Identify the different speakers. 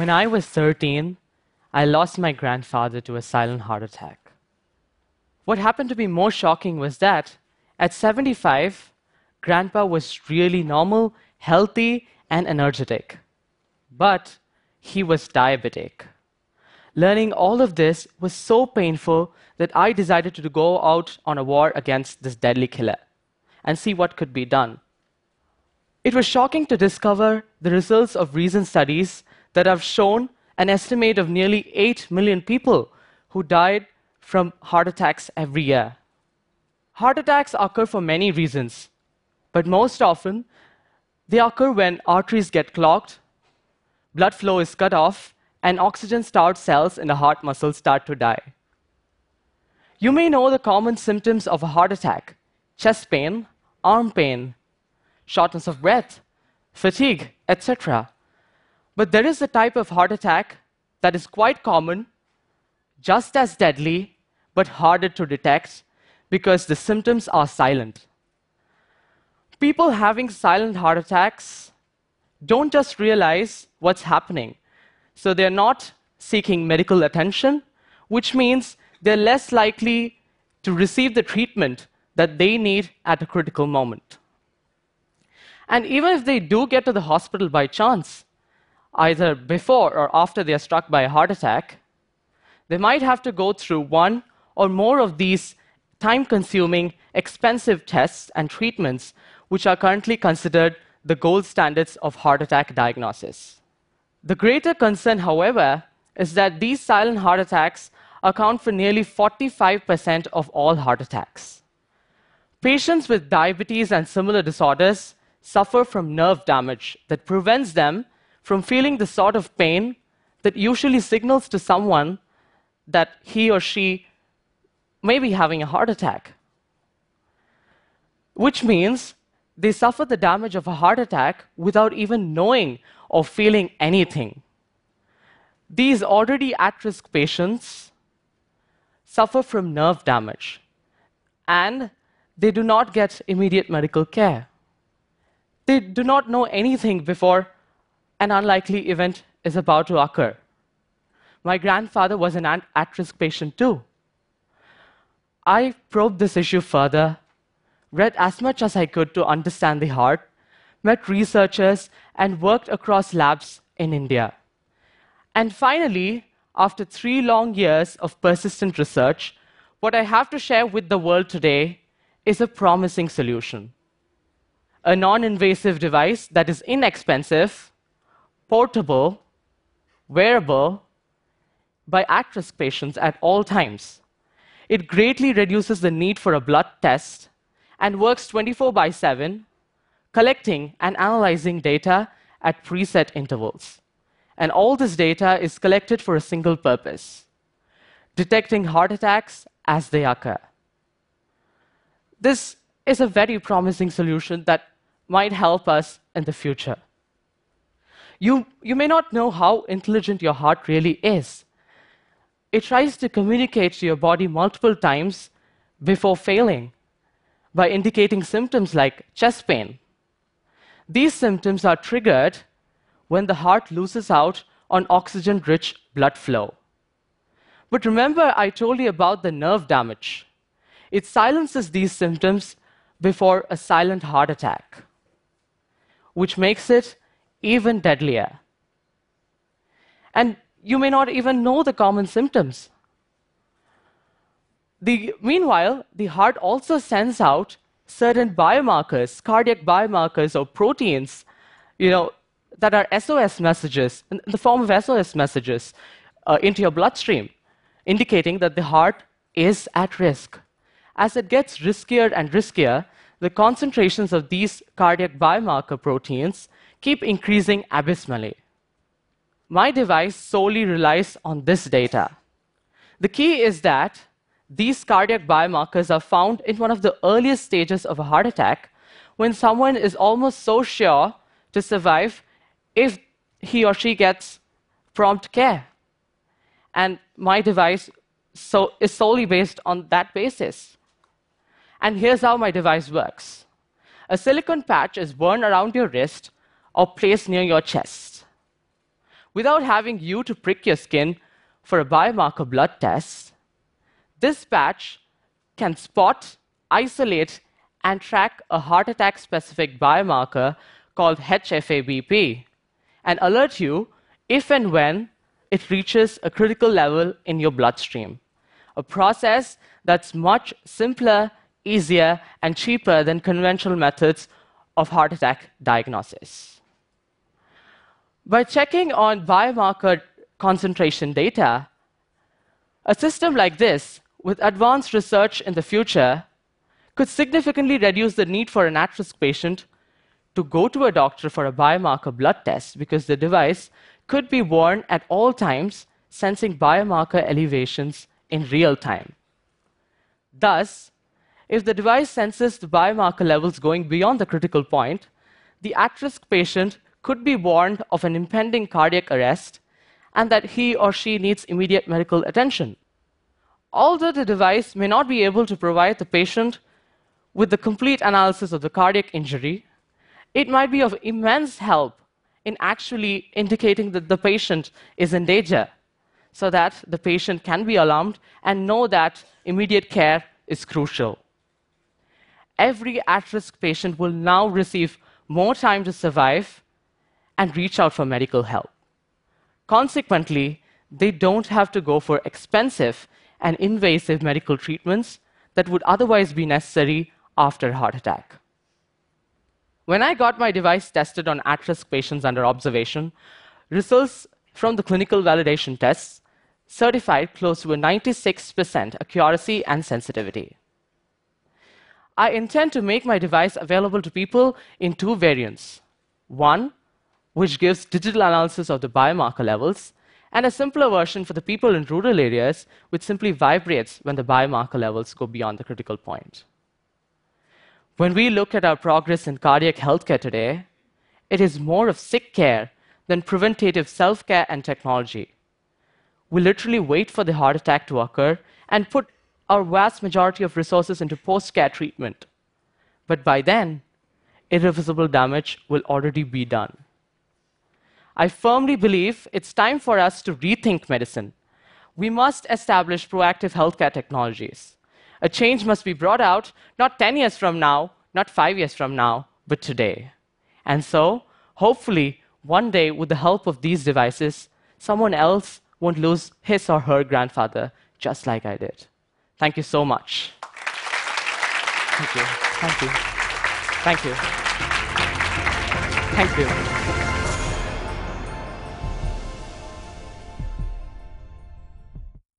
Speaker 1: When I was 13, I lost my grandfather to a silent heart attack. What happened to be more shocking was that at 75, Grandpa was really normal, healthy, and energetic. But he was diabetic. Learning all of this was so painful that I decided to go out on a war against this deadly killer and see what could be done. It was shocking to discover the results of recent studies that have shown an estimate of nearly 8 million people who died from heart attacks every year. Heart attacks occur for many reasons, but most often they occur when arteries get clogged, blood flow is cut off, and oxygen starved cells in the heart muscle start to die. You may know the common symptoms of a heart attack chest pain, arm pain, shortness of breath, fatigue, etc. But there is a type of heart attack that is quite common, just as deadly, but harder to detect because the symptoms are silent. People having silent heart attacks don't just realize what's happening, so they're not seeking medical attention, which means they're less likely to receive the treatment that they need at a critical moment. And even if they do get to the hospital by chance, either before or after they are struck by a heart attack, they might have to go through one or more of these time consuming, expensive tests and treatments, which are currently considered the gold standards of heart attack diagnosis. The greater concern, however, is that these silent heart attacks account for nearly 45% of all heart attacks. Patients with diabetes and similar disorders suffer from nerve damage that prevents them from feeling the sort of pain that usually signals to someone that he or she may be having a heart attack. Which means they suffer the damage of a heart attack without even knowing or feeling anything. These already at risk patients suffer from nerve damage and they do not get immediate medical care. They do not know anything before an unlikely event is about to occur. My grandfather was an at risk patient too. I probed this issue further, read as much as I could to understand the heart, met researchers, and worked across labs in India. And finally, after three long years of persistent research, what I have to share with the world today is a promising solution a non invasive device that is inexpensive, portable, wearable by at risk patients at all times. It greatly reduces the need for a blood test and works 24 by 7, collecting and analyzing data at preset intervals. And all this data is collected for a single purpose detecting heart attacks as they occur. This is a very promising solution that might help us in the future. You, you may not know how intelligent your heart really is. It tries to communicate to your body multiple times before failing by indicating symptoms like chest pain. These symptoms are triggered when the heart loses out on oxygen rich blood flow. But remember, I told you about the nerve damage. It silences these symptoms before a silent heart attack, which makes it even deadlier. And you may not even know the common symptoms. The, meanwhile, the heart also sends out certain biomarkers, cardiac biomarkers or proteins, you know, that are SOS messages, in the form of SOS messages, uh, into your bloodstream, indicating that the heart is at risk. As it gets riskier and riskier, the concentrations of these cardiac biomarker proteins keep increasing abysmally. My device solely relies on this data. The key is that these cardiac biomarkers are found in one of the earliest stages of a heart attack when someone is almost so sure to survive if he or she gets prompt care. And my device so, is solely based on that basis. And here's how my device works a silicone patch is worn around your wrist or placed near your chest. without having you to prick your skin for a biomarker blood test, this patch can spot, isolate, and track a heart attack specific biomarker called HFABP and alert you if and when it reaches a critical level in your bloodstream. A process that's much simpler, easier, and cheaper than conventional methods of heart attack diagnosis. By checking on biomarker concentration data, a system like this, with advanced research in the future, could significantly reduce the need for an at risk patient to go to a doctor for a biomarker blood test because the device could be worn at all times, sensing biomarker elevations in real time. Thus, if the device senses the biomarker levels going beyond the critical point, the at risk patient could be warned of an impending cardiac arrest and that he or she needs immediate medical attention. Although the device may not be able to provide the patient with the complete analysis of the cardiac injury, it might be of immense help in actually indicating that the patient is in danger so that the patient can be alarmed and know that immediate care is crucial. Every at risk patient will now receive more time to survive and reach out for medical help. Consequently, they don't have to go for expensive and invasive medical treatments that would otherwise be necessary after a heart attack. When I got my device tested on at risk patients under observation, results from the clinical validation tests certified close to a 96% accuracy and sensitivity. I intend to make my device available to people in two variants. One, which gives digital analysis of the biomarker levels, and a simpler version for the people in rural areas, which simply vibrates when the biomarker levels go beyond the critical point. When we look at our progress in cardiac healthcare today, it is more of sick care than preventative self care and technology we literally wait for the heart attack to occur and put our vast majority of resources into post care treatment. But by then, irreversible damage will already be done. I firmly believe it's time for us to rethink medicine. We must establish proactive healthcare technologies. A change must be brought out not 10 years from now, not five years from now, but today. And so, hopefully, one day, with the help of these devices, someone else won't lose his or her grandfather just like I did. Thank you so much. Thank you. Thank you. Thank you. Thank you.